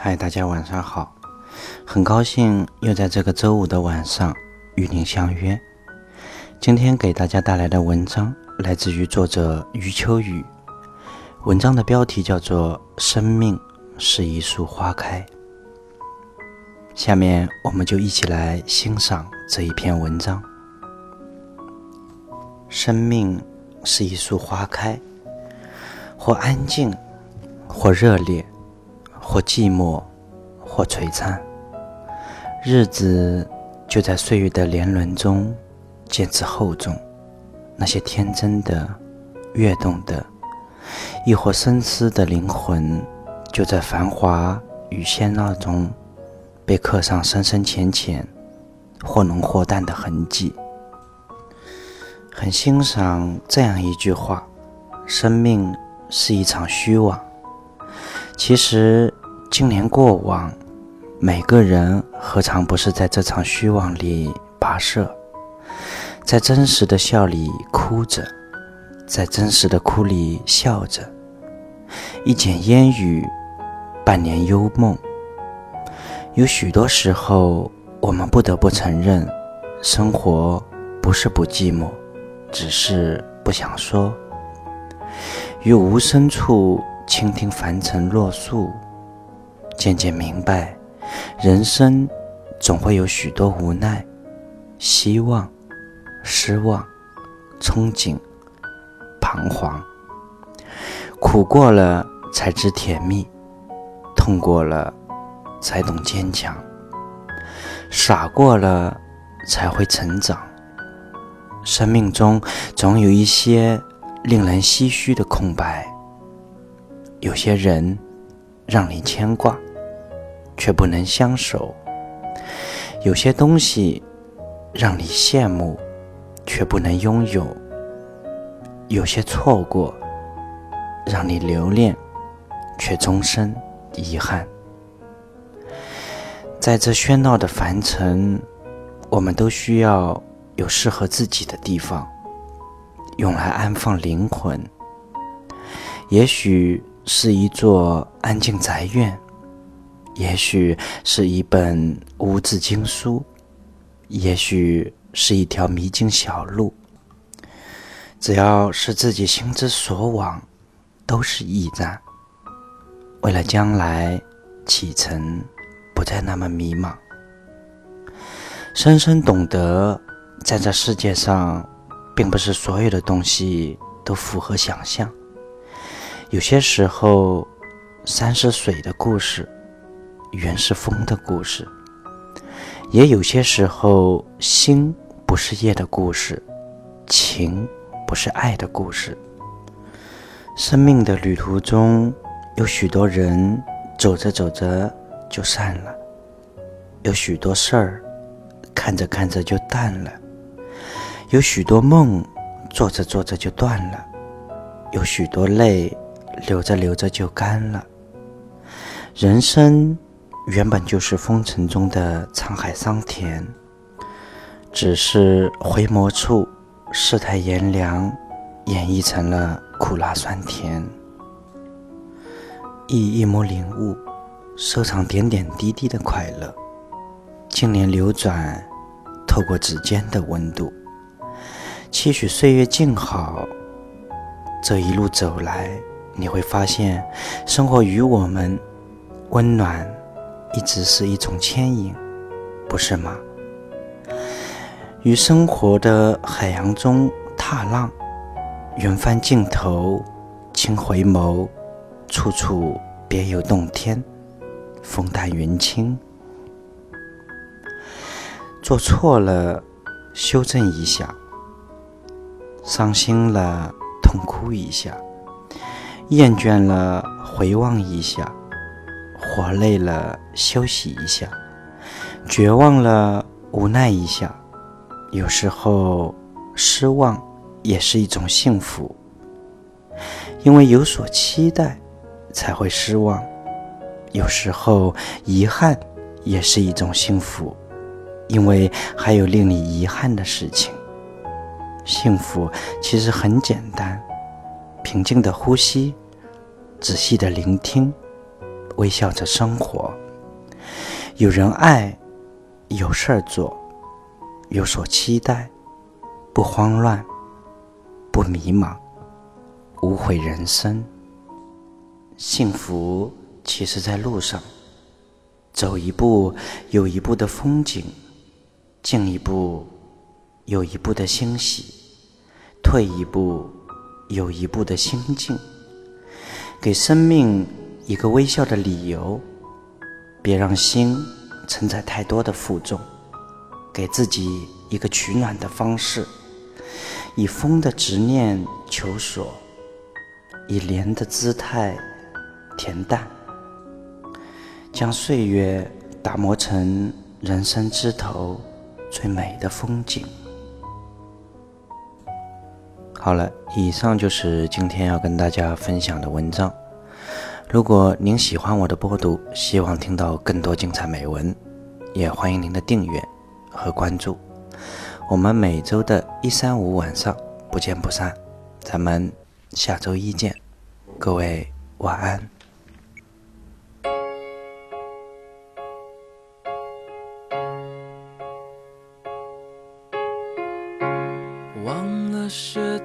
嗨，大家晚上好，很高兴又在这个周五的晚上与您相约。今天给大家带来的文章来自于作者余秋雨，文章的标题叫做《生命是一束花开》。下面我们就一起来欣赏这一篇文章。生命是一束花开，或安静，或热烈。或寂寞，或璀璨，日子就在岁月的年轮中渐次厚重。那些天真的、跃动的，亦或深思的灵魂，就在繁华与喧闹中被刻上深深浅浅、或浓或淡的痕迹。很欣赏这样一句话：“生命是一场虚妄。”其实。今年过往，每个人何尝不是在这场虚妄里跋涉，在真实的笑里哭着，在真实的哭里笑着。一剪烟雨，半年幽梦。有许多时候，我们不得不承认，生活不是不寂寞，只是不想说。于无声处倾听凡尘落素。渐渐明白，人生总会有许多无奈、希望、失望、憧憬、彷徨。苦过了才知甜蜜，痛过了才懂坚强，傻过了才会成长。生命中总有一些令人唏嘘的空白，有些人让你牵挂。却不能相守，有些东西让你羡慕，却不能拥有；有些错过让你留恋，却终身遗憾。在这喧闹的凡尘，我们都需要有适合自己的地方，用来安放灵魂。也许是一座安静宅院。也许是一本无字经书，也许是一条迷津小路。只要是自己心之所往，都是驿站。为了将来启程，不再那么迷茫。深深懂得，在这世界上，并不是所有的东西都符合想象。有些时候，山是水的故事。原是风的故事，也有些时候，心不是夜的故事，情不是爱的故事。生命的旅途中，有许多人走着走着就散了，有许多事儿看着看着就淡了，有许多梦做着做着就断了，有许多泪流着流着就干了。人生。原本就是风尘中的沧海桑田，只是回眸处，世态炎凉，演绎成了苦辣酸甜。一一抹领悟，收藏点点滴滴的快乐。经年流转，透过指尖的温度，期许岁月静好。这一路走来，你会发现，生活与我们温暖。一直是一种牵引，不是吗？于生活的海洋中踏浪，远帆尽头，轻回眸，处处别有洞天，风淡云轻。做错了，修正一下；伤心了，痛哭一下；厌倦了，回望一下。活累了，休息一下；绝望了，无奈一下。有时候，失望也是一种幸福，因为有所期待，才会失望。有时候，遗憾也是一种幸福，因为还有令你遗憾的事情。幸福其实很简单：平静的呼吸，仔细的聆听。微笑着生活。有人爱，有事儿做，有所期待，不慌乱，不迷茫，无悔人生。幸福其实在路上，走一步有一步的风景，进一步有一步的欣喜，退一步有一步的心境。给生命一个微笑的理由。别让心承载太多的负重，给自己一个取暖的方式，以风的执念求索，以莲的姿态恬淡，将岁月打磨成人生枝头最美的风景。好了，以上就是今天要跟大家分享的文章。如果您喜欢我的播读，希望听到更多精彩美文，也欢迎您的订阅和关注。我们每周的一三五晚上不见不散，咱们下周一见，各位晚安。忘了是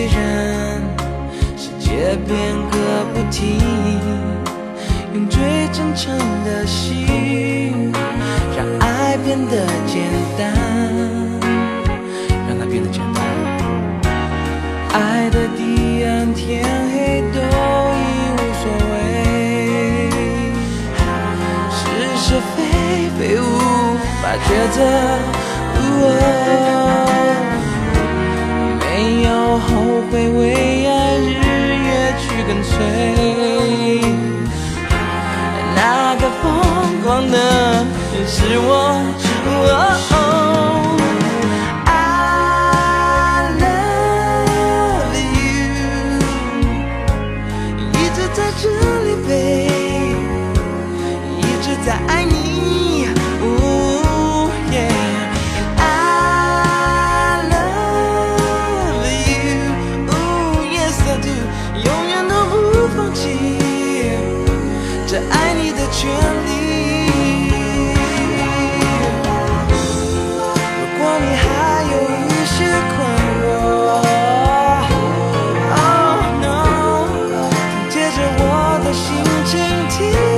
虽然世界变个不停，用最真诚的心，让爱变得简单，让它变得简单。爱的地暗天黑都已无所谓，是是。非非无法抉择，会，为爱日夜去跟随。那个疯狂的是我。权利。如果你还有一些困惑，Oh no，接着我的心倾听。